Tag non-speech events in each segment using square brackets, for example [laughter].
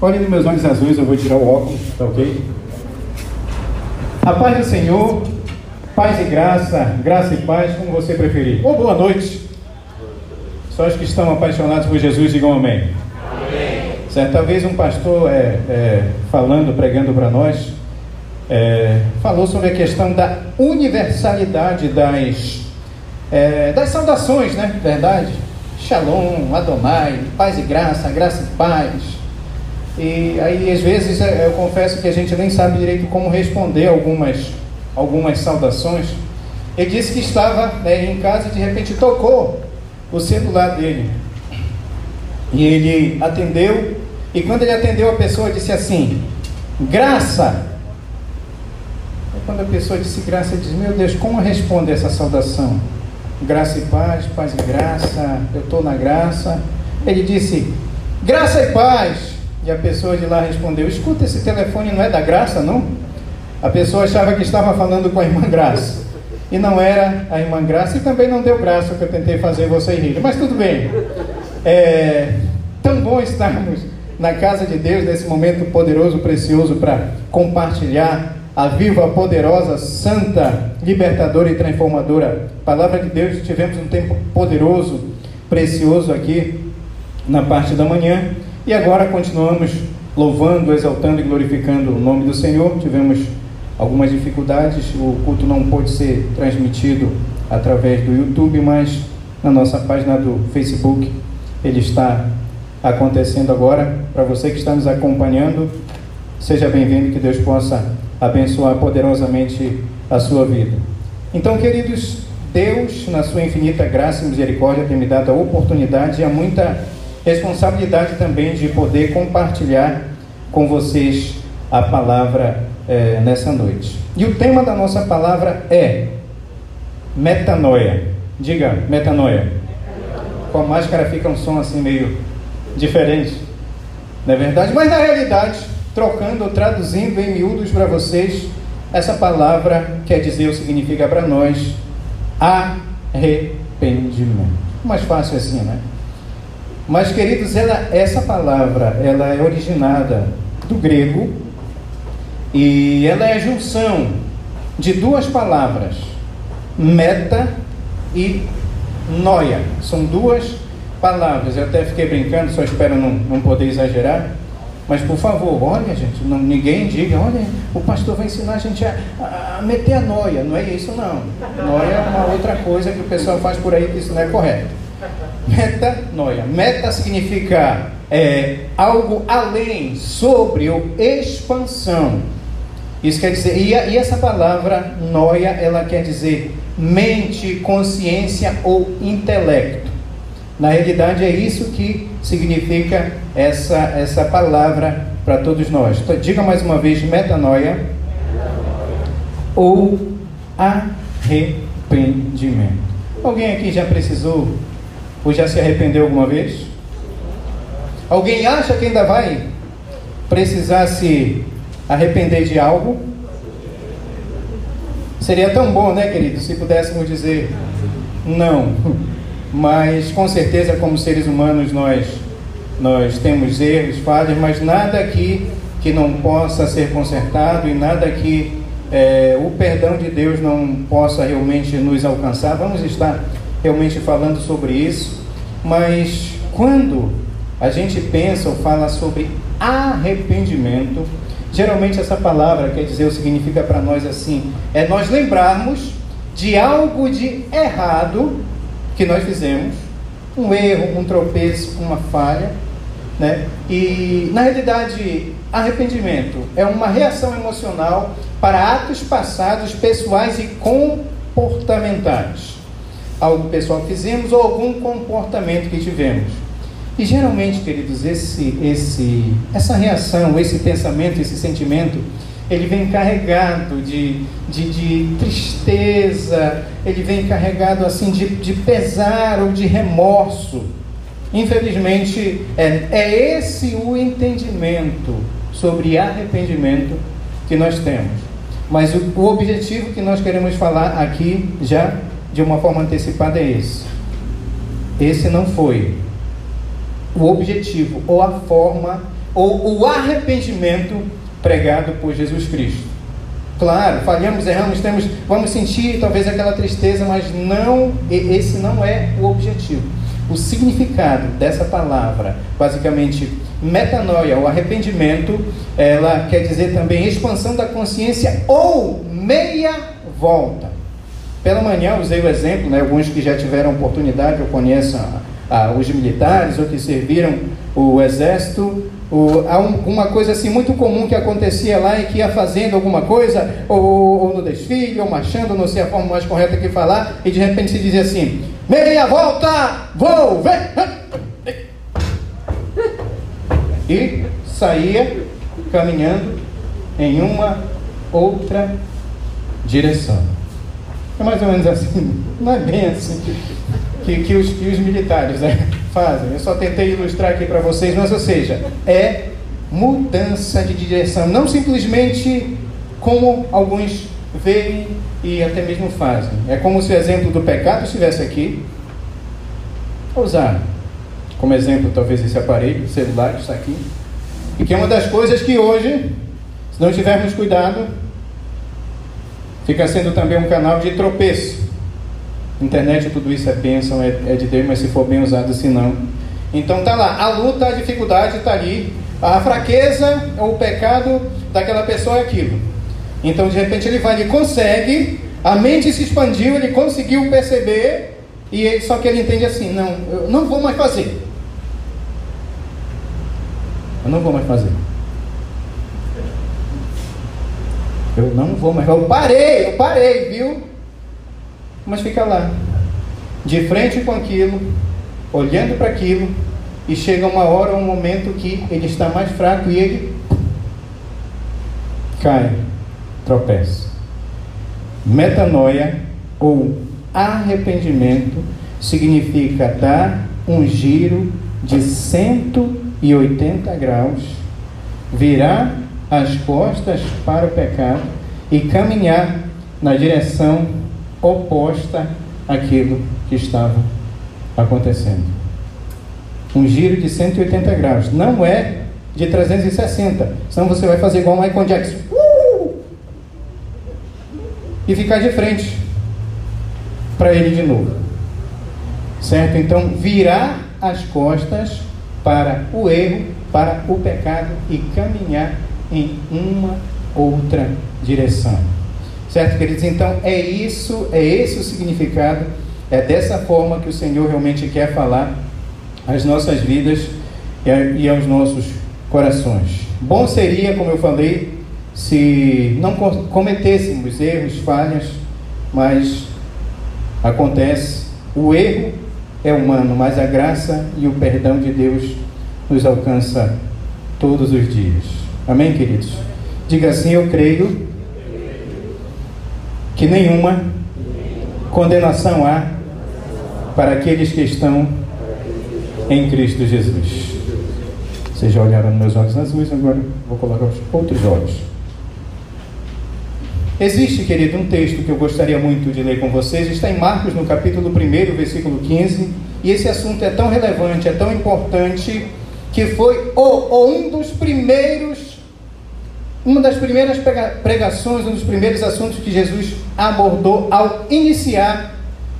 Olhem nos meus olhos azuis, eu vou tirar o óculos, tá ok? A paz do Senhor, paz e graça, graça e paz, como você preferir. Ou boa noite. Só os que estão apaixonados por Jesus digam amém. amém. Certa vez um pastor é, é, falando, pregando para nós, é, falou sobre a questão da universalidade das, é, das saudações, né? Verdade? Shalom, Adonai, paz e graça, graça e paz. E aí, às vezes, é, eu confesso que a gente nem sabe direito como responder algumas, algumas saudações. Ele disse que estava né, em casa e de repente tocou o celular dele. E ele atendeu, e quando ele atendeu, a pessoa disse assim: Graça. E quando a pessoa disse graça, ele disse: Meu Deus, como responder essa saudação? Graça e paz, paz e graça, eu estou na graça. Ele disse: Graça e paz. E a pessoa de lá respondeu: Escuta, esse telefone não é da graça, não? A pessoa achava que estava falando com a irmã Graça. E não era a irmã Graça, e também não deu graça que eu tentei fazer você rir. Mas tudo bem. É tão bom estarmos na casa de Deus nesse momento poderoso, precioso para compartilhar a viva, poderosa, santa, libertadora e transformadora palavra de Deus. Tivemos um tempo poderoso, precioso aqui na parte da manhã e agora continuamos louvando, exaltando e glorificando o nome do Senhor. Tivemos algumas dificuldades, o culto não pôde ser transmitido através do YouTube, mas na nossa página do Facebook ele está acontecendo agora. Para você que está nos acompanhando, seja bem-vindo, que Deus possa abençoar poderosamente a sua vida. Então, queridos, Deus, na sua infinita graça e misericórdia, tem me dado a oportunidade e a muita responsabilidade também de poder compartilhar com vocês a palavra é, nessa noite. E o tema da nossa palavra é metanoia. Diga, metanoia. Com a máscara fica um som assim meio diferente, não é verdade? Mas na realidade, trocando, traduzindo em miúdos para vocês, essa palavra quer dizer ou significa para nós arrependimento. Mais fácil assim, né? Mas, queridos, ela, essa palavra ela é originada do grego e ela é a junção de duas palavras, meta e noia. São duas palavras. Eu até fiquei brincando, só espero não, não poder exagerar. Mas por favor, olha gente, não, ninguém diga, olha, o pastor vai ensinar a gente a, a, meter a noia. Não é isso não. Noia é uma outra coisa que o pessoal faz por aí que isso não é correto. Metanoia. Meta significa é, algo além, sobre ou expansão. Isso quer dizer, e, e essa palavra noia, ela quer dizer mente, consciência ou intelecto. Na realidade, é isso que significa essa, essa palavra para todos nós. Então, diga mais uma vez: metanoia ou arrependimento. Alguém aqui já precisou ou já se arrependeu alguma vez? Alguém acha que ainda vai precisar se arrepender de algo? Seria tão bom, né, querido, se pudéssemos dizer não. [laughs] Mas com certeza, como seres humanos, nós nós temos erros, falhas, mas nada aqui que não possa ser consertado e nada que é, o perdão de Deus não possa realmente nos alcançar. Vamos estar realmente falando sobre isso, mas quando a gente pensa ou fala sobre arrependimento, geralmente essa palavra quer dizer, ou significa para nós assim, é nós lembrarmos de algo de errado que nós fizemos, um erro, um tropeço, uma falha, né? E na realidade, arrependimento é uma reação emocional para atos passados, pessoais e comportamentais algo pessoal que fizemos ou algum comportamento que tivemos. E geralmente, queridos, esse, esse, essa reação, esse pensamento, esse sentimento, ele vem carregado de, de, de tristeza, ele vem carregado assim de, de pesar ou de remorso. Infelizmente, é, é esse o entendimento sobre arrependimento que nós temos. Mas o, o objetivo que nós queremos falar aqui já de uma forma antecipada é esse. Esse não foi o objetivo ou a forma ou o arrependimento pregado por Jesus Cristo. Claro, falhamos, erramos, temos, vamos sentir talvez aquela tristeza, mas não, esse não é o objetivo. O significado dessa palavra, basicamente, metanoia, o arrependimento, ela quer dizer também expansão da consciência ou meia volta. Pela manhã usei o exemplo, né, alguns que já tiveram oportunidade, eu conheço os militares ou que serviram o exército, o, há um, uma coisa assim muito comum que acontecia lá e que ia fazendo alguma coisa, ou, ou, no desfile, ou marchando, não sei a forma mais correta que falar, e de repente se dizia assim: meia volta, vou ver. E saía caminhando em uma outra direção. É mais ou menos assim, não é bem assim que, que, os, que os militares né, [laughs] fazem. Eu só tentei ilustrar aqui para vocês, mas ou seja, é mudança de direção, não simplesmente como alguns veem e até mesmo fazem. É como se o exemplo do pecado estivesse aqui. Vou usar como exemplo talvez esse aparelho celular que está aqui. E que é uma das coisas que hoje, se não tivermos cuidado, fica sendo também um canal de tropeço. Internet, tudo isso é bênção, é, é de Deus, mas se for bem usado, se não. Então tá lá, a luta, a dificuldade está ali, a fraqueza ou o pecado daquela pessoa é aquilo. Então de repente ele vai, ele consegue, a mente se expandiu, ele conseguiu perceber, e ele, só que ele entende assim, não, eu não vou mais fazer. Eu não vou mais fazer. Eu não vou mais. Eu parei, eu parei, viu? mas fica lá, de frente com aquilo, olhando para aquilo, e chega uma hora, um momento que ele está mais fraco e ele cai, tropeça. Metanoia ou arrependimento significa dar um giro de 180 graus, virar as costas para o pecado e caminhar na direção oposta àquilo que estava acontecendo. Um giro de 180 graus. Não é de 360. Senão você vai fazer igual Michael Jackson. Uh! E ficar de frente para ele de novo. Certo? Então, virar as costas para o erro, para o pecado e caminhar em uma outra direção. Certo, queridos? Então é isso, é esse o significado, é dessa forma que o Senhor realmente quer falar às nossas vidas e aos nossos corações. Bom seria, como eu falei, se não cometêssemos erros, falhas, mas acontece, o erro é humano, mas a graça e o perdão de Deus nos alcança todos os dias. Amém, queridos? Diga assim: Eu creio que nenhuma condenação há para aqueles que estão em Cristo Jesus. Vocês já olharam meus olhos azuis, agora vou colocar os outros olhos. Existe, querido, um texto que eu gostaria muito de ler com vocês, está em Marcos, no capítulo 1, versículo 15, e esse assunto é tão relevante, é tão importante, que foi o, um dos primeiros uma das primeiras pregações, um dos primeiros assuntos que Jesus abordou ao iniciar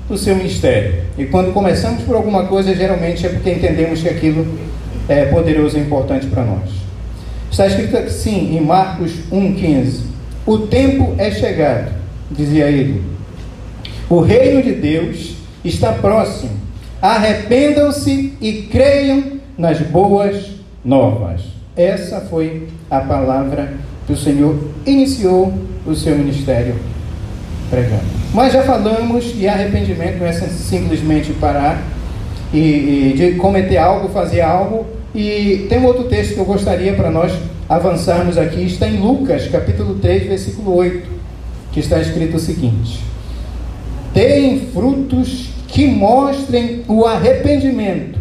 o seu ministério. E quando começamos por alguma coisa, geralmente é porque entendemos que aquilo é poderoso e importante para nós. Está escrito assim em Marcos 1,15: O tempo é chegado, dizia ele. O reino de Deus está próximo. Arrependam-se e creiam nas boas novas. Essa foi a palavra que o Senhor iniciou o seu ministério pregando. Mas já falamos e arrependimento não é simplesmente parar e, e de cometer algo, fazer algo. E tem um outro texto que eu gostaria para nós avançarmos aqui, está em Lucas, capítulo 3, versículo 8, que está escrito o seguinte: Deem frutos que mostrem o arrependimento,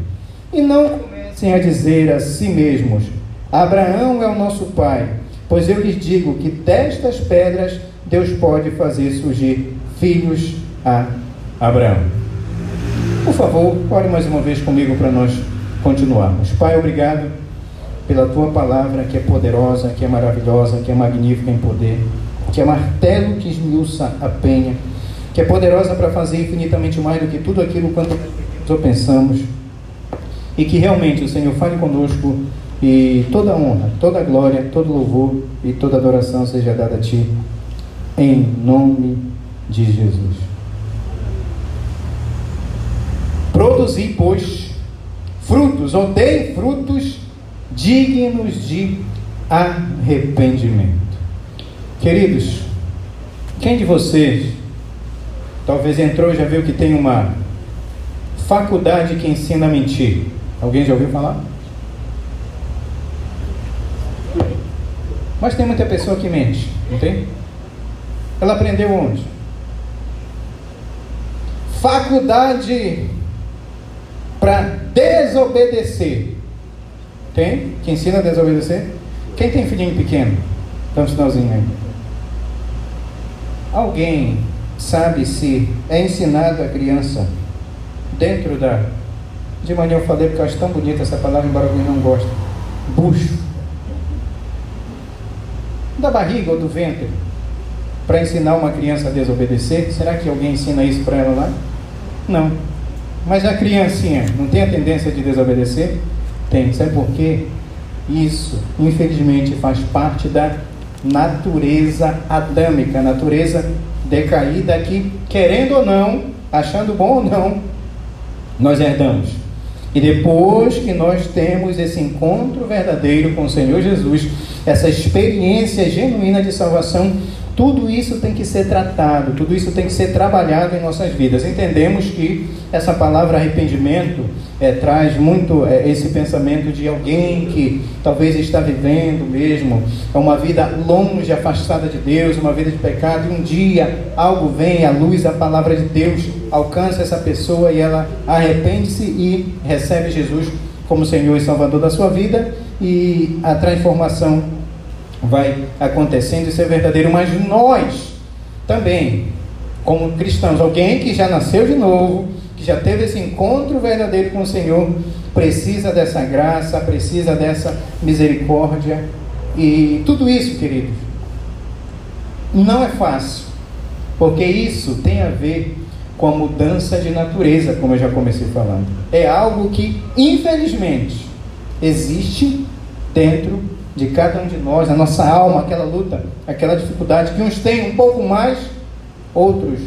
e não comecem a dizer a si mesmos: Abraão é o nosso pai Pois eu lhes digo que destas pedras Deus pode fazer surgir filhos a Abraão. Por favor, ore mais uma vez comigo para nós continuarmos. Pai, obrigado pela tua palavra que é poderosa, que é maravilhosa, que é magnífica em poder, que é martelo que esmiuça a penha, que é poderosa para fazer infinitamente mais do que tudo aquilo quanto pensamos, e que realmente o Senhor fale conosco e toda honra, toda glória, todo louvor e toda adoração seja dada a Ti, em nome de Jesus. Produzi, pois, frutos, ou dei frutos dignos de arrependimento. Queridos, quem de vocês talvez entrou e já viu que tem uma faculdade que ensina a mentir? Alguém já ouviu falar? Mas tem muita pessoa que mente, não tem? Ela aprendeu onde? Faculdade para desobedecer. Tem? Que ensina a desobedecer? Quem tem filhinho pequeno? Dá um sinalzinho aí. Alguém sabe se é ensinado a criança dentro da. De manhã eu falei porque eu acho tão bonita essa palavra, embora alguém não goste. Bucho. Da barriga ou do ventre. Para ensinar uma criança a desobedecer. Será que alguém ensina isso para ela lá? Não. Mas a criancinha não tem a tendência de desobedecer? Tem. Sabe por quê? Isso, infelizmente, faz parte da natureza adâmica, natureza decaída que, querendo ou não, achando bom ou não, nós herdamos. E depois que nós temos esse encontro verdadeiro com o Senhor Jesus, essa experiência genuína de salvação, tudo isso tem que ser tratado, tudo isso tem que ser trabalhado em nossas vidas. Entendemos que essa palavra arrependimento é, traz muito é, esse pensamento de alguém que talvez está vivendo mesmo uma vida longe, afastada de Deus, uma vida de pecado, e um dia algo vem, a luz, a palavra de Deus alcança essa pessoa e ela arrepende-se e recebe Jesus como Senhor e Salvador da sua vida e a transformação vai acontecendo, isso é verdadeiro, mas nós também, como cristãos, alguém que já nasceu de novo, que já teve esse encontro verdadeiro com o Senhor, precisa dessa graça, precisa dessa misericórdia. E tudo isso, queridos, não é fácil, porque isso tem a ver com a mudança de natureza, como eu já comecei falando. É algo que, infelizmente, existe dentro de cada um de nós, a nossa alma, aquela luta, aquela dificuldade, que uns têm um pouco mais, outros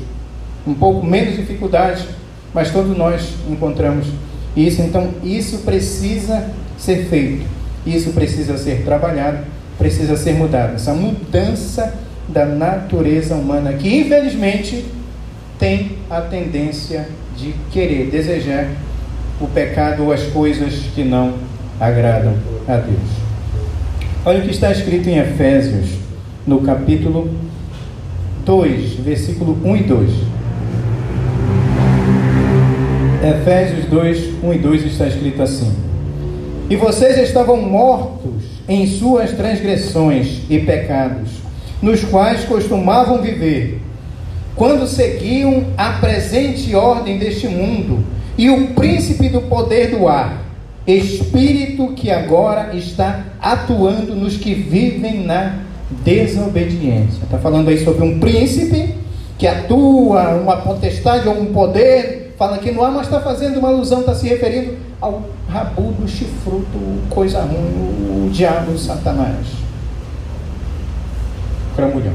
um pouco menos dificuldade, mas todos nós encontramos isso. Então, isso precisa ser feito, isso precisa ser trabalhado, precisa ser mudado. Essa mudança da natureza humana, que infelizmente tem a tendência de querer, desejar o pecado ou as coisas que não agradam a Deus. Olha o que está escrito em Efésios, no capítulo 2, versículo 1 e 2. Efésios 2, 1 e 2 está escrito assim: E vocês estavam mortos em suas transgressões e pecados, nos quais costumavam viver, quando seguiam a presente ordem deste mundo e o príncipe do poder do ar espírito que agora está atuando nos que vivem na desobediência. Está falando aí sobre um príncipe que atua, uma potestade ou um poder. Fala que não há, mas está fazendo uma alusão, está se referindo ao rabudo, chifrudo, coisa ruim, o diabo, Satanás. Cramulhão.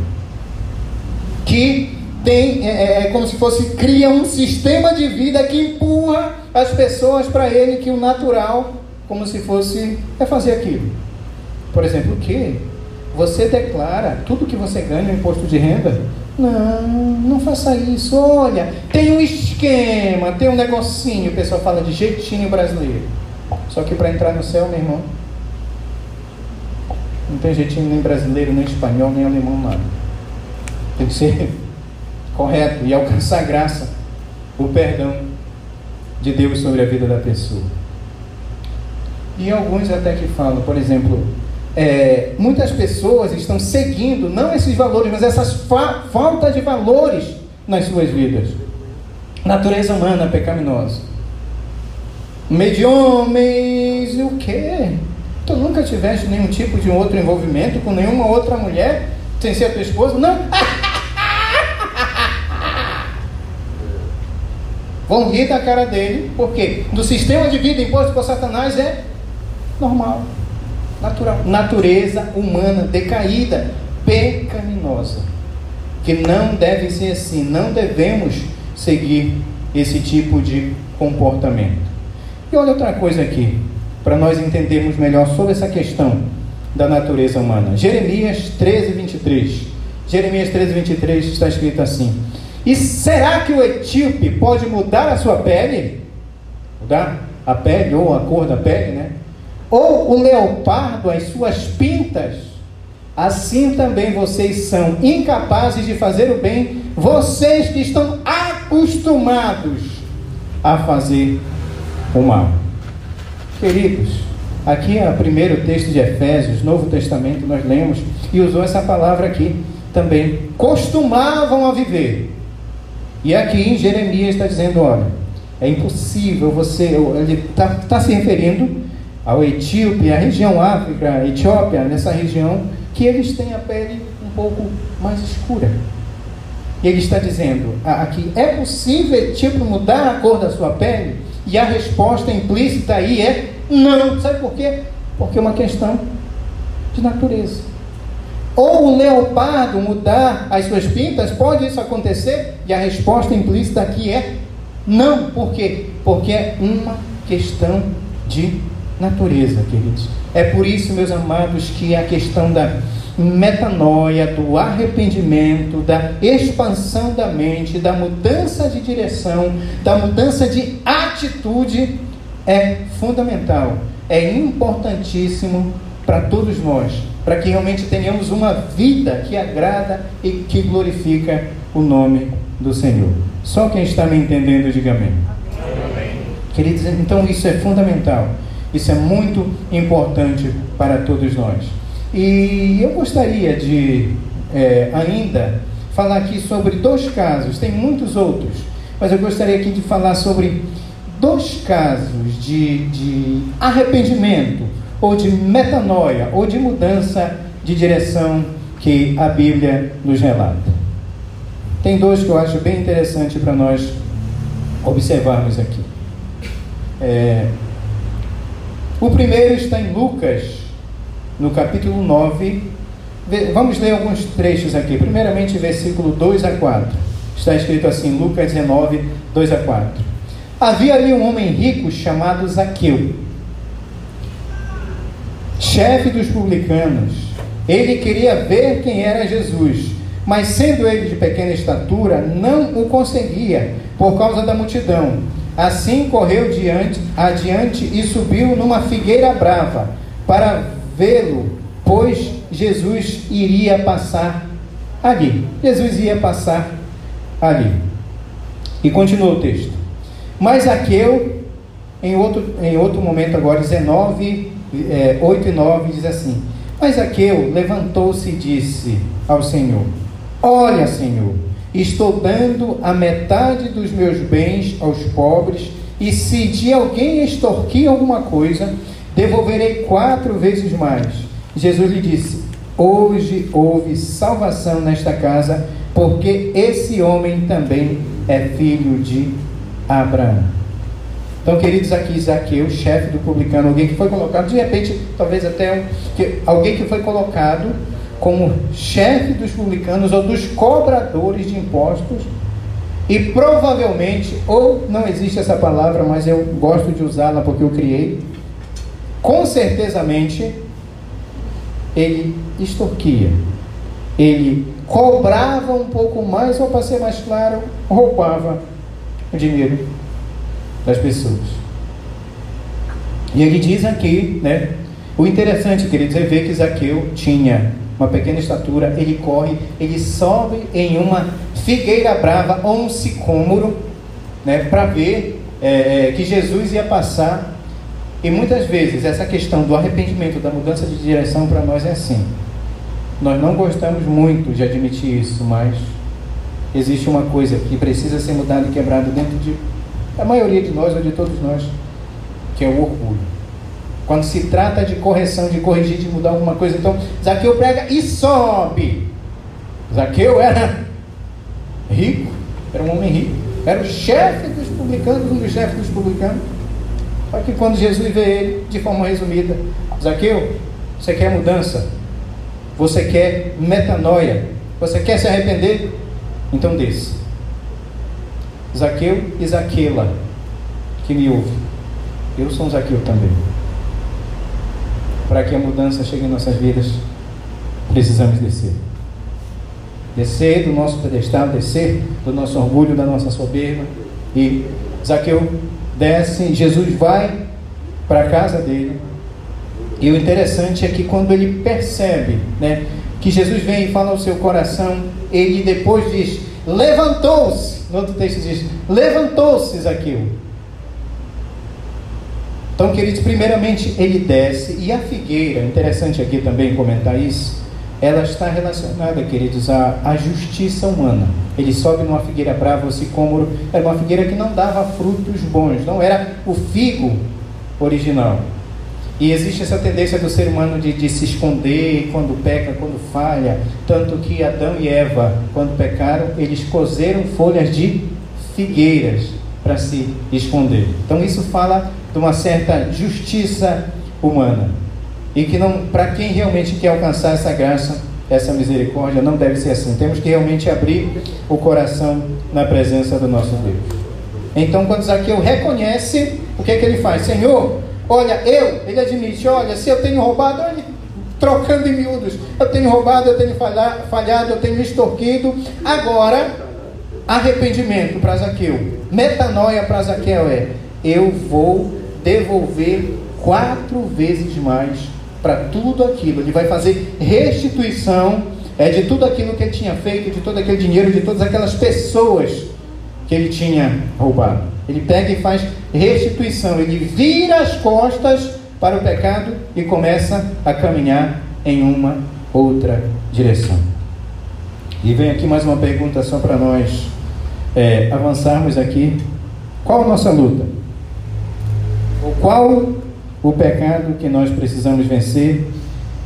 Que tem, é, é, é como se fosse, cria um sistema de vida que empurra as pessoas para ele, que o natural, como se fosse, é fazer aquilo. Por exemplo, o que? Você declara tudo que você ganha no imposto de renda? Não, não faça isso. Olha, tem um esquema, tem um negocinho. O pessoal fala de jeitinho brasileiro. Só que para entrar no céu, meu irmão, não tem jeitinho nem brasileiro, nem espanhol, nem alemão, nada. Tem que ser correto e alcançar a graça, o perdão de Deus sobre a vida da pessoa. E alguns até que falam, por exemplo, é, muitas pessoas estão seguindo não esses valores, mas essas fa faltas de valores nas suas vidas. Natureza humana pecaminosa. Meio de homens, o quê? Tu nunca tiveste nenhum tipo de outro envolvimento com nenhuma outra mulher sem ser a tua esposa? Não. Vão rir da cara dele, porque no sistema de vida imposto por Satanás é normal, natural. Natureza humana decaída, pecaminosa. Que não deve ser assim, não devemos seguir esse tipo de comportamento. E olha outra coisa aqui, para nós entendermos melhor sobre essa questão da natureza humana. Jeremias 13, 23. Jeremias 13, 23 está escrito assim: E será que o etíope pode mudar a sua pele? Mudar a pele ou a cor da pele, né? Ou o leopardo as suas pintas? Assim também vocês são incapazes de fazer o bem, vocês que estão acostumados a fazer o mal. Queridos, aqui é o primeiro texto de Efésios, Novo Testamento, nós lemos e usou essa palavra aqui também. Costumavam a viver. E aqui em Jeremias está dizendo: olha, é impossível você. Ele está tá se referindo ao Etíope, a região África, Etiópia, nessa região, que eles têm a pele um pouco mais escura. Ele está dizendo aqui: é possível Etíope mudar a cor da sua pele? E a resposta implícita aí é não. Sabe por quê? Porque é uma questão de natureza. Ou o leopardo mudar as suas pintas, pode isso acontecer? E a resposta implícita aqui é não. Por quê? Porque é uma questão de natureza, queridos. É por isso, meus amados, que a questão da metanoia, do arrependimento, da expansão da mente, da mudança de direção, da mudança de atitude é fundamental, é importantíssimo para todos nós, para que realmente tenhamos uma vida que agrada e que glorifica o nome do Senhor. Só quem está me entendendo, diga amém. amém. Queridos, então isso é fundamental. Isso é muito importante para todos nós. E eu gostaria de é, ainda falar aqui sobre dois casos, tem muitos outros, mas eu gostaria aqui de falar sobre dois casos de, de arrependimento, ou de metanoia, ou de mudança de direção que a Bíblia nos relata. Tem dois que eu acho bem interessante para nós observarmos aqui. É, o primeiro está em Lucas, no capítulo 9. Vamos ler alguns trechos aqui. Primeiramente, versículo 2 a 4. Está escrito assim, Lucas 19, 2 a 4. Havia ali um homem rico chamado Zaqueu, chefe dos publicanos. Ele queria ver quem era Jesus, mas sendo ele de pequena estatura, não o conseguia por causa da multidão Assim correu diante, adiante e subiu numa figueira brava para vê-lo, pois Jesus iria passar ali. Jesus ia passar ali. E continuou o texto. Mas Aqueu, em outro, em outro momento agora, 19, é, 8 e 9, diz assim: Mas Aqueu levantou-se e disse ao Senhor: Olha, Senhor, Estou dando a metade dos meus bens aos pobres, e se de alguém extorquir alguma coisa, devolverei quatro vezes mais. Jesus lhe disse: Hoje houve salvação nesta casa, porque esse homem também é filho de Abraão. Então, queridos, aqui Zaqueu, chefe do publicano, alguém que foi colocado, de repente, talvez até um, que, alguém que foi colocado como chefe dos publicanos ou dos cobradores de impostos, e provavelmente, ou não existe essa palavra, mas eu gosto de usá-la porque eu criei, com certezamente ele extorquia, ele cobrava um pouco mais, ou para ser mais claro, roubava o dinheiro das pessoas. E ele diz aqui, né? O interessante, queridos, é ver que Zaqueu tinha uma pequena estatura, ele corre, ele sobe em uma figueira brava ou um sicômoro, né, para ver é, é, que Jesus ia passar. E muitas vezes essa questão do arrependimento, da mudança de direção para nós é assim. Nós não gostamos muito de admitir isso, mas existe uma coisa que precisa ser mudada e quebrada dentro de a maioria de nós ou de todos nós, que é o orgulho. Quando se trata de correção, de corrigir, de mudar alguma coisa, então Zaqueu prega e sobe. Zaqueu era rico, era um homem rico, era o chefe dos publicanos, um dos chefes dos publicanos. Só que quando Jesus vê ele, de forma resumida, Zaqueu, você quer mudança? Você quer metanoia? Você quer se arrepender? Então desça. Zaqueu e Zaquela, que me ouve. Eu sou um Zaqueu também. Para que a mudança chegue em nossas vidas, precisamos descer. Descer do nosso pedestal, descer do nosso orgulho, da nossa soberba. E Zaqueu desce, Jesus vai para a casa dele. E o interessante é que quando ele percebe né, que Jesus vem e fala ao seu coração, ele depois diz: Levantou-se. No outro texto diz: Levantou-se Zaqueu. Então, queridos, primeiramente ele desce, e a figueira, interessante aqui também comentar isso, ela está relacionada, queridos, à, à justiça humana. Ele sobe numa figueira brava, o sicômoro, era uma figueira que não dava frutos bons, não era o figo original. E existe essa tendência do ser humano de, de, se esconder quando peca, quando falha. Tanto que Adão e Eva, quando pecaram, eles cozeram folhas de figueiras para se esconder. Então isso fala de uma certa justiça humana. E que não, para quem realmente quer alcançar essa graça, essa misericórdia, não deve ser assim. Temos que realmente abrir o coração na presença do nosso Deus. Então, quando Zaqueu reconhece, o que é que ele faz? Senhor, olha, eu, ele admite, olha, se eu tenho roubado, olha, trocando em miúdos, eu tenho roubado, eu tenho falhado, eu tenho extorquido, agora, arrependimento para Zaqueu, metanoia para Zaqueu é, eu vou devolver quatro vezes mais para tudo aquilo. Ele vai fazer restituição é, de tudo aquilo que ele tinha feito, de todo aquele dinheiro, de todas aquelas pessoas que ele tinha roubado. Ele pega e faz restituição, ele vira as costas para o pecado e começa a caminhar em uma outra direção. E vem aqui mais uma pergunta só para nós é, avançarmos aqui. Qual a nossa luta? Qual o pecado que nós precisamos vencer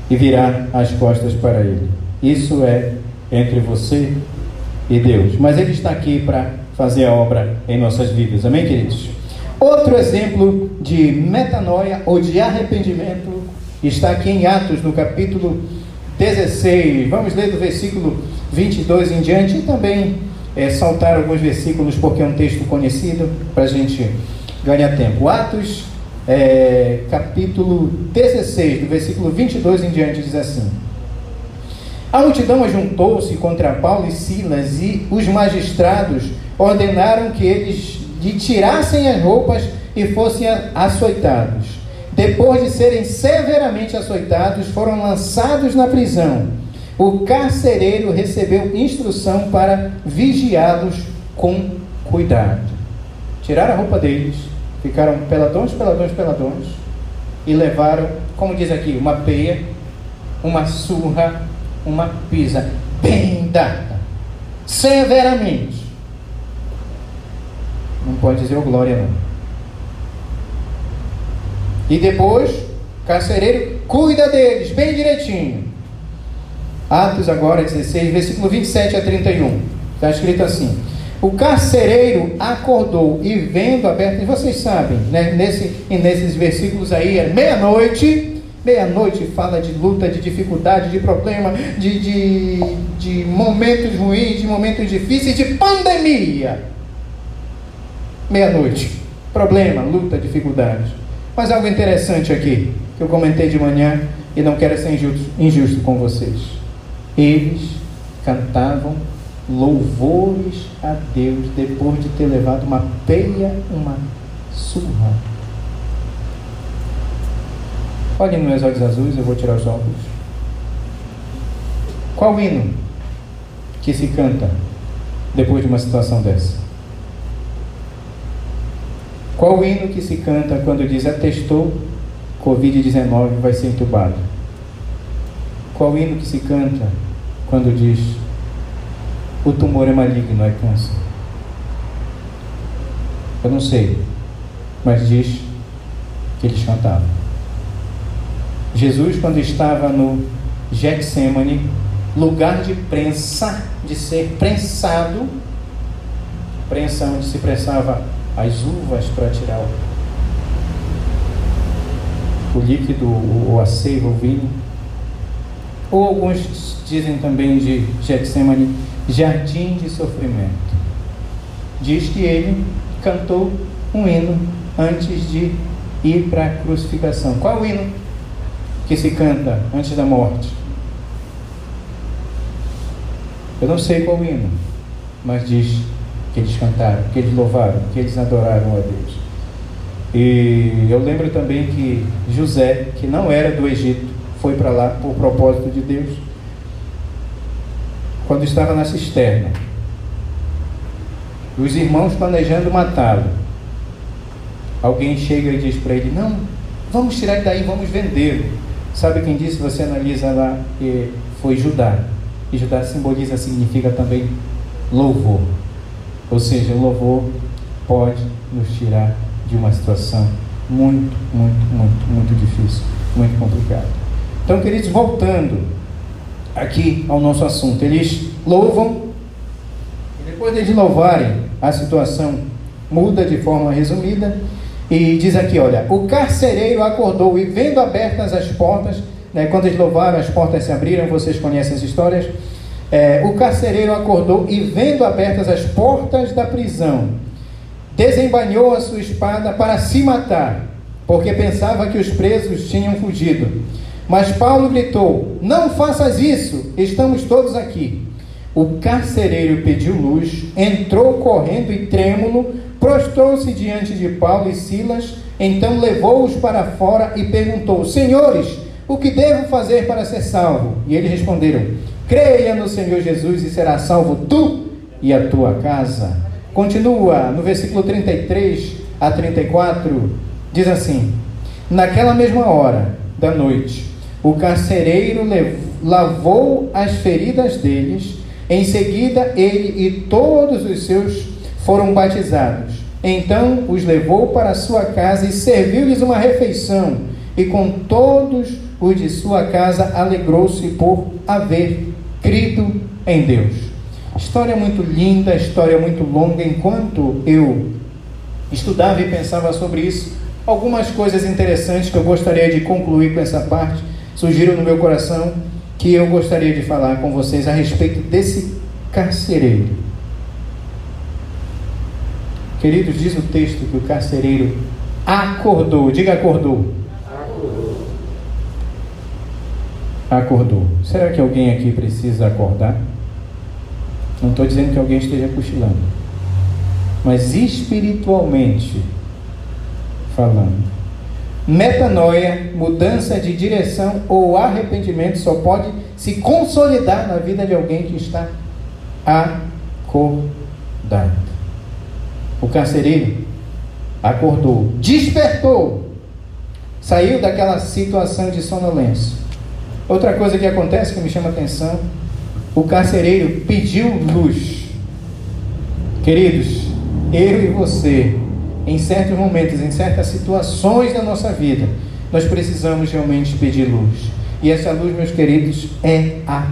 e virar as costas para Ele? Isso é entre você e Deus. Mas Ele está aqui para fazer a obra em nossas vidas. Amém, queridos? Outro exemplo de metanoia ou de arrependimento está aqui em Atos, no capítulo 16. Vamos ler do versículo 22 em diante e também é, saltar alguns versículos, porque é um texto conhecido, para a gente ganhar tempo. Atos é, capítulo 16, do versículo 22 em diante, diz assim: A multidão ajuntou-se contra Paulo e Silas, e os magistrados ordenaram que eles lhe tirassem as roupas e fossem açoitados. Depois de serem severamente açoitados, foram lançados na prisão. O carcereiro recebeu instrução para vigiá-los com cuidado. Tiraram a roupa deles, Ficaram peladões, peladões, peladões. E levaram, como diz aqui, uma peia, uma surra, uma pisa bem dada. Severamente. Não pode dizer o glória não. E depois, carcereiro cuida deles bem direitinho. Atos agora 16, versículo 27 a 31. Está escrito assim: o carcereiro acordou e vendo aberto, e vocês sabem, né, nesse, nesses versículos aí, é meia-noite, meia-noite fala de luta, de dificuldade, de problema, de, de, de momentos ruins, de momentos difíceis, de pandemia. Meia-noite, problema, luta, dificuldade. Mas algo interessante aqui, que eu comentei de manhã e não quero ser injusto, injusto com vocês. Eles cantavam louvores a Deus depois de ter levado uma peia, uma surra. Olhem meus olhos azuis, eu vou tirar os óculos. Qual hino que se canta depois de uma situação dessa? Qual hino que se canta quando diz atestou Covid-19 vai ser entubado? Qual hino que se canta quando diz o tumor é maligno, é câncer. Eu não sei, mas diz que eles cantavam. Jesus, quando estava no Getsemane, lugar de prensa, de ser prensado, prensa onde se prensava as uvas para tirar o, o líquido, o, o o vinho. Ou alguns dizem também de Getsemane, jardim de sofrimento. Diz que ele cantou um hino antes de ir para a crucificação. Qual o hino que se canta antes da morte? Eu não sei qual hino, mas diz que eles cantaram, que eles louvaram, que eles adoraram a Deus. E eu lembro também que José, que não era do Egito, foi para lá por propósito de Deus. Quando estava na cisterna, os irmãos planejando matá-lo, alguém chega e diz para ele: Não, vamos tirar ele daí, vamos vendê-lo. Sabe quem disse? Você analisa lá, que foi Judá. E Judá simboliza, significa também louvor. Ou seja, louvor pode nos tirar de uma situação muito, muito, muito, muito difícil, muito complicada. Então, queridos, voltando aqui ao nosso assunto, eles louvam, e depois de louvarem, a situação muda de forma resumida, e diz aqui: olha, o carcereiro acordou e, vendo abertas as portas, né, quando eles louvaram, as portas se abriram, vocês conhecem as histórias. É, o carcereiro acordou e, vendo abertas as portas da prisão, desembanhou a sua espada para se matar, porque pensava que os presos tinham fugido. Mas Paulo gritou: Não faças isso, estamos todos aqui. O carcereiro pediu luz, entrou correndo e trêmulo, prostrou-se diante de Paulo e Silas, então levou-os para fora e perguntou: Senhores, o que devo fazer para ser salvo? E eles responderam: Creia no Senhor Jesus e será salvo tu e a tua casa. Continua no versículo 33 a 34, diz assim: Naquela mesma hora da noite, o carcereiro lavou as feridas deles, em seguida ele e todos os seus foram batizados. Então os levou para sua casa e serviu-lhes uma refeição, e com todos os de sua casa alegrou-se por haver crido em Deus. História muito linda, história muito longa. Enquanto eu estudava e pensava sobre isso, algumas coisas interessantes que eu gostaria de concluir com essa parte surgiram no meu coração que eu gostaria de falar com vocês a respeito desse carcereiro. Queridos, diz o texto que o carcereiro acordou, diga acordou. acordou. Será que alguém aqui precisa acordar? Não estou dizendo que alguém esteja cochilando, mas espiritualmente falando. Metanoia, mudança de direção ou arrependimento só pode se consolidar na vida de alguém que está acordado. O carcereiro acordou, despertou, saiu daquela situação de sonolência Outra coisa que acontece que me chama atenção: o carcereiro pediu luz. Queridos, eu e você, em certos momentos, em certas situações da nossa vida, nós precisamos realmente pedir luz. E essa luz, meus queridos, é a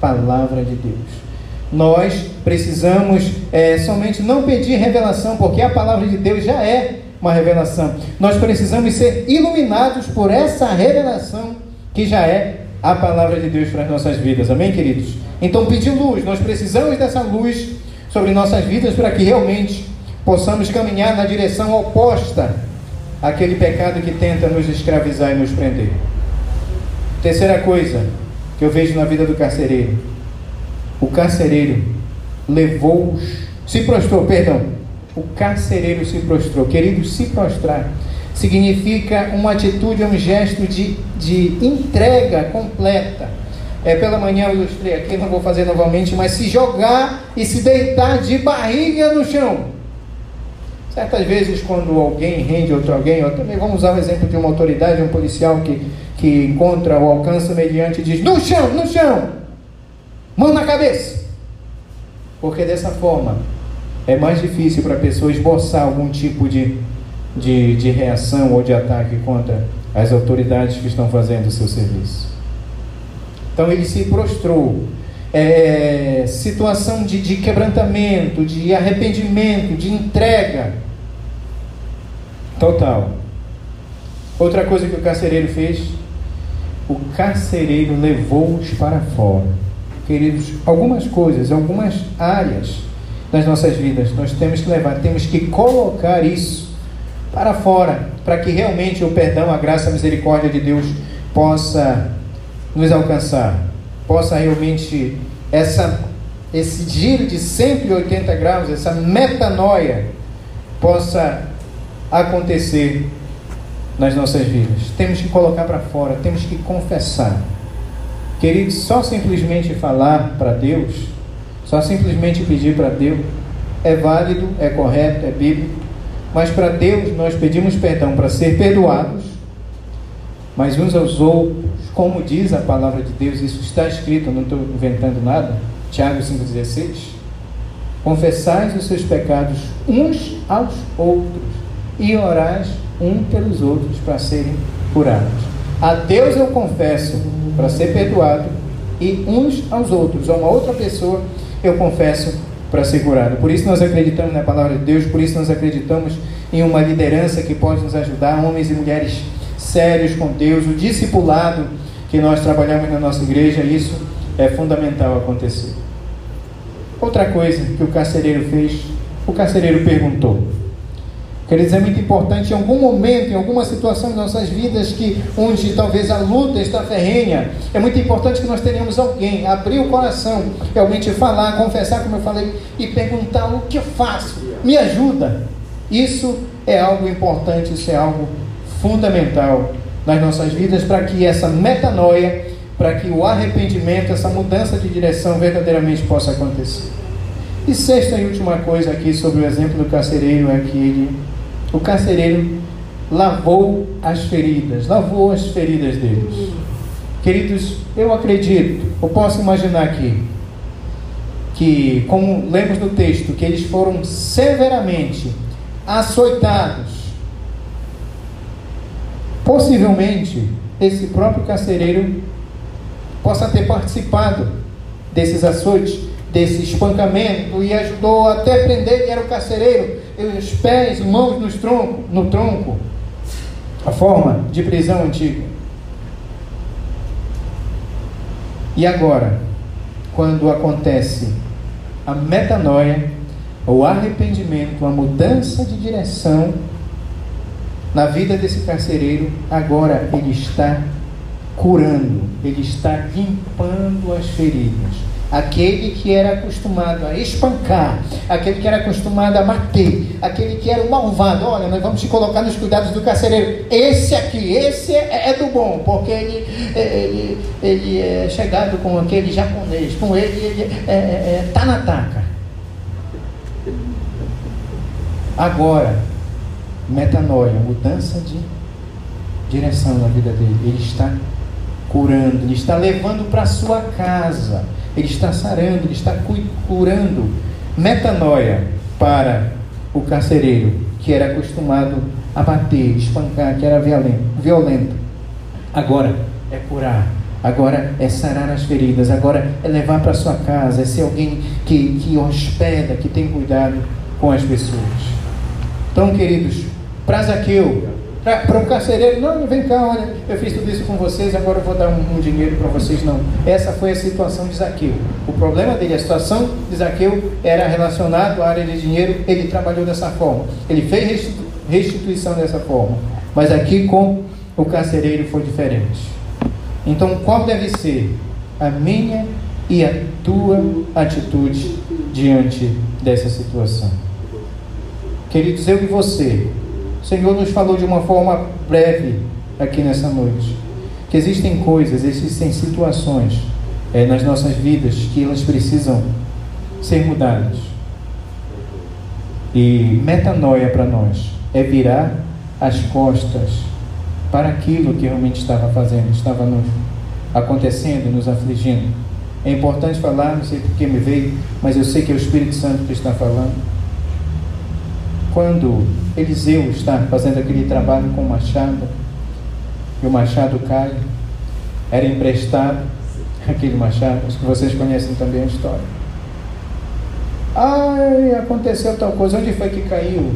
palavra de Deus. Nós precisamos é, somente não pedir revelação, porque a palavra de Deus já é uma revelação. Nós precisamos ser iluminados por essa revelação que já é a palavra de Deus para as nossas vidas. Amém, queridos? Então, pedir luz, nós precisamos dessa luz sobre nossas vidas para que realmente possamos caminhar na direção oposta àquele pecado que tenta nos escravizar e nos prender. Terceira coisa que eu vejo na vida do carcereiro: o carcereiro levou, se prostrou, perdão, o carcereiro se prostrou. Querido, se prostrar significa uma atitude, um gesto de, de entrega completa. É, pela manhã eu ilustrei aqui, não vou fazer novamente, mas se jogar e se deitar de barriga no chão. Certas vezes, quando alguém rende outro alguém, também vamos usar o exemplo de uma autoridade, um policial que, que encontra ou alcança mediante e diz: no chão, no chão, mão na cabeça. Porque dessa forma é mais difícil para a pessoa esboçar algum tipo de de, de reação ou de ataque contra as autoridades que estão fazendo o seu serviço. Então ele se prostrou. É, situação de, de quebrantamento, de arrependimento, de entrega total. Outra coisa que o carcereiro fez, o carcereiro levou-os para fora. Queridos, algumas coisas, algumas áreas das nossas vidas, nós temos que levar, temos que colocar isso para fora, para que realmente o perdão, a graça, a misericórdia de Deus possa nos alcançar, possa realmente essa esse giro de 180 graus, essa metanoia possa acontecer nas nossas vidas. Temos que colocar para fora, temos que confessar. Queridos, só simplesmente falar para Deus, só simplesmente pedir para Deus, é válido, é correto, é bíblico, mas para Deus nós pedimos perdão para ser perdoados, mas uns aos outros, como diz a palavra de Deus, isso está escrito, não estou inventando nada, Tiago 5,16, confessais os seus pecados uns aos outros e orais um pelos outros para serem curados. A Deus eu confesso para ser perdoado e uns aos outros, a uma outra pessoa eu confesso para ser curado. Por isso nós acreditamos na palavra de Deus, por isso nós acreditamos em uma liderança que pode nos ajudar, homens e mulheres sérios com Deus, o discipulado que nós trabalhamos na nossa igreja, isso é fundamental acontecer. Outra coisa que o carcereiro fez, o carcereiro perguntou: Queridos, é muito importante em algum momento, em alguma situação de nossas vidas que onde talvez a luta está ferrenha, é muito importante que nós tenhamos alguém abrir o coração, realmente falar, confessar, como eu falei, e perguntar o que eu faço, me ajuda. Isso é algo importante, isso é algo fundamental nas nossas vidas para que essa metanoia, para que o arrependimento, essa mudança de direção verdadeiramente possa acontecer. E sexta e última coisa aqui sobre o exemplo do carcereiro é que ele o carcereiro lavou as feridas, lavou as feridas deles. Queridos, eu acredito, eu posso imaginar aqui, que, como lemos no texto, que eles foram severamente açoitados. Possivelmente, esse próprio carcereiro possa ter participado desses açoites, desse espancamento e ajudou até prender, ele era o carcereiro, os pés, mãos tronco, no tronco, a forma de prisão antiga. E agora, quando acontece a metanoia, o arrependimento, a mudança de direção na vida desse carcereiro, agora ele está curando, ele está limpando as feridas aquele que era acostumado a espancar, aquele que era acostumado a bater, aquele que era o malvado. Olha, nós vamos te colocar nos cuidados do carcereiro. Esse aqui, esse é, é do bom, porque ele, é, ele, ele é chegado com aquele japonês, com ele, ele é, é, é, tá na taca. Agora, metanoia, mudança de direção na vida dele. Ele está curando, ele está levando para sua casa ele está sarando, ele está curando. Metanoia para o carcereiro, que era acostumado a bater, espancar, que era violento. Agora é curar, agora é sarar as feridas, agora é levar para sua casa, é ser alguém que, que hospeda, que tem cuidado com as pessoas. Então, queridos, para Zaqueu, para um carcereiro, não, vem cá, olha, eu fiz tudo isso com vocês, agora eu vou dar um, um dinheiro para vocês. Não. Essa foi a situação de Zaqueu. O problema dele, a situação de Zaqueu era relacionado à área de dinheiro, ele trabalhou dessa forma. Ele fez restituição dessa forma. Mas aqui com o carcereiro foi diferente. Então, qual deve ser a minha e a tua atitude diante dessa situação? Queridos, eu e você Senhor nos falou de uma forma breve aqui nessa noite. Que existem coisas, existem situações é, nas nossas vidas que elas precisam ser mudadas. E metanoia para nós é virar as costas para aquilo que realmente estava fazendo, estava nos acontecendo, nos afligindo. É importante falar, não sei porque me veio, mas eu sei que é o Espírito Santo que está falando quando Eliseu está fazendo aquele trabalho com o machado, e o machado cai. Era emprestado [laughs] aquele machado, acho que vocês conhecem também a história. Ai, aconteceu tal coisa, onde foi que caiu?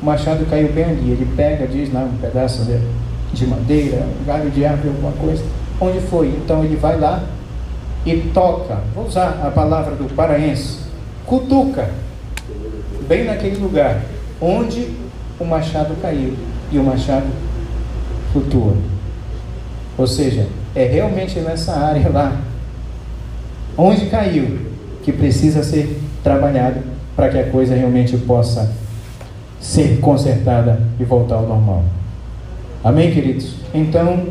O machado caiu bem ali. Ele pega, diz lá um pedaço de, de madeira, um galho de árvore, alguma coisa. Onde foi? Então ele vai lá e toca, vou usar a palavra do paraense, cutuca, bem naquele lugar onde o machado caiu e o machado flutua. Ou seja, é realmente nessa área lá, onde caiu, que precisa ser trabalhado para que a coisa realmente possa ser consertada e voltar ao normal. Amém, queridos? Então,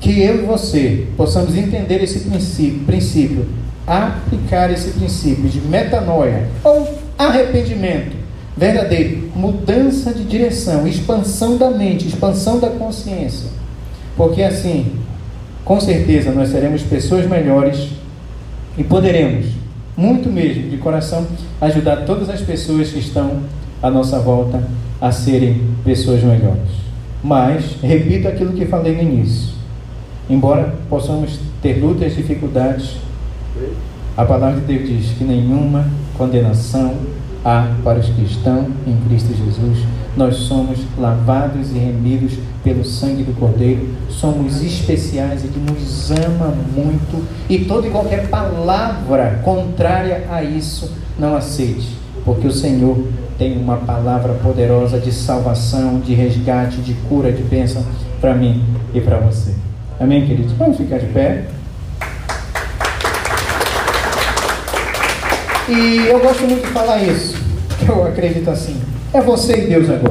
que eu e você possamos entender esse princípio, princípio, aplicar esse princípio de metanoia ou arrependimento verdadeiro, mudança de direção, expansão da mente, expansão da consciência. Porque assim, com certeza nós seremos pessoas melhores e poderemos, muito mesmo, de coração, ajudar todas as pessoas que estão à nossa volta a serem pessoas melhores. Mas, repito aquilo que falei no início: embora possamos ter lutas, dificuldades, a palavra de Deus diz que nenhuma condenação há para os que estão em Cristo Jesus. Nós somos lavados e remidos pelo sangue do Cordeiro, somos especiais e que nos ama muito, e toda e qualquer palavra contrária a isso não aceite, porque o Senhor tem uma palavra poderosa de salvação, de resgate, de cura, de bênção para mim e para você. Amém, queridos? Vamos ficar de pé. E eu gosto muito de falar isso, eu acredito assim. É você e Deus agora.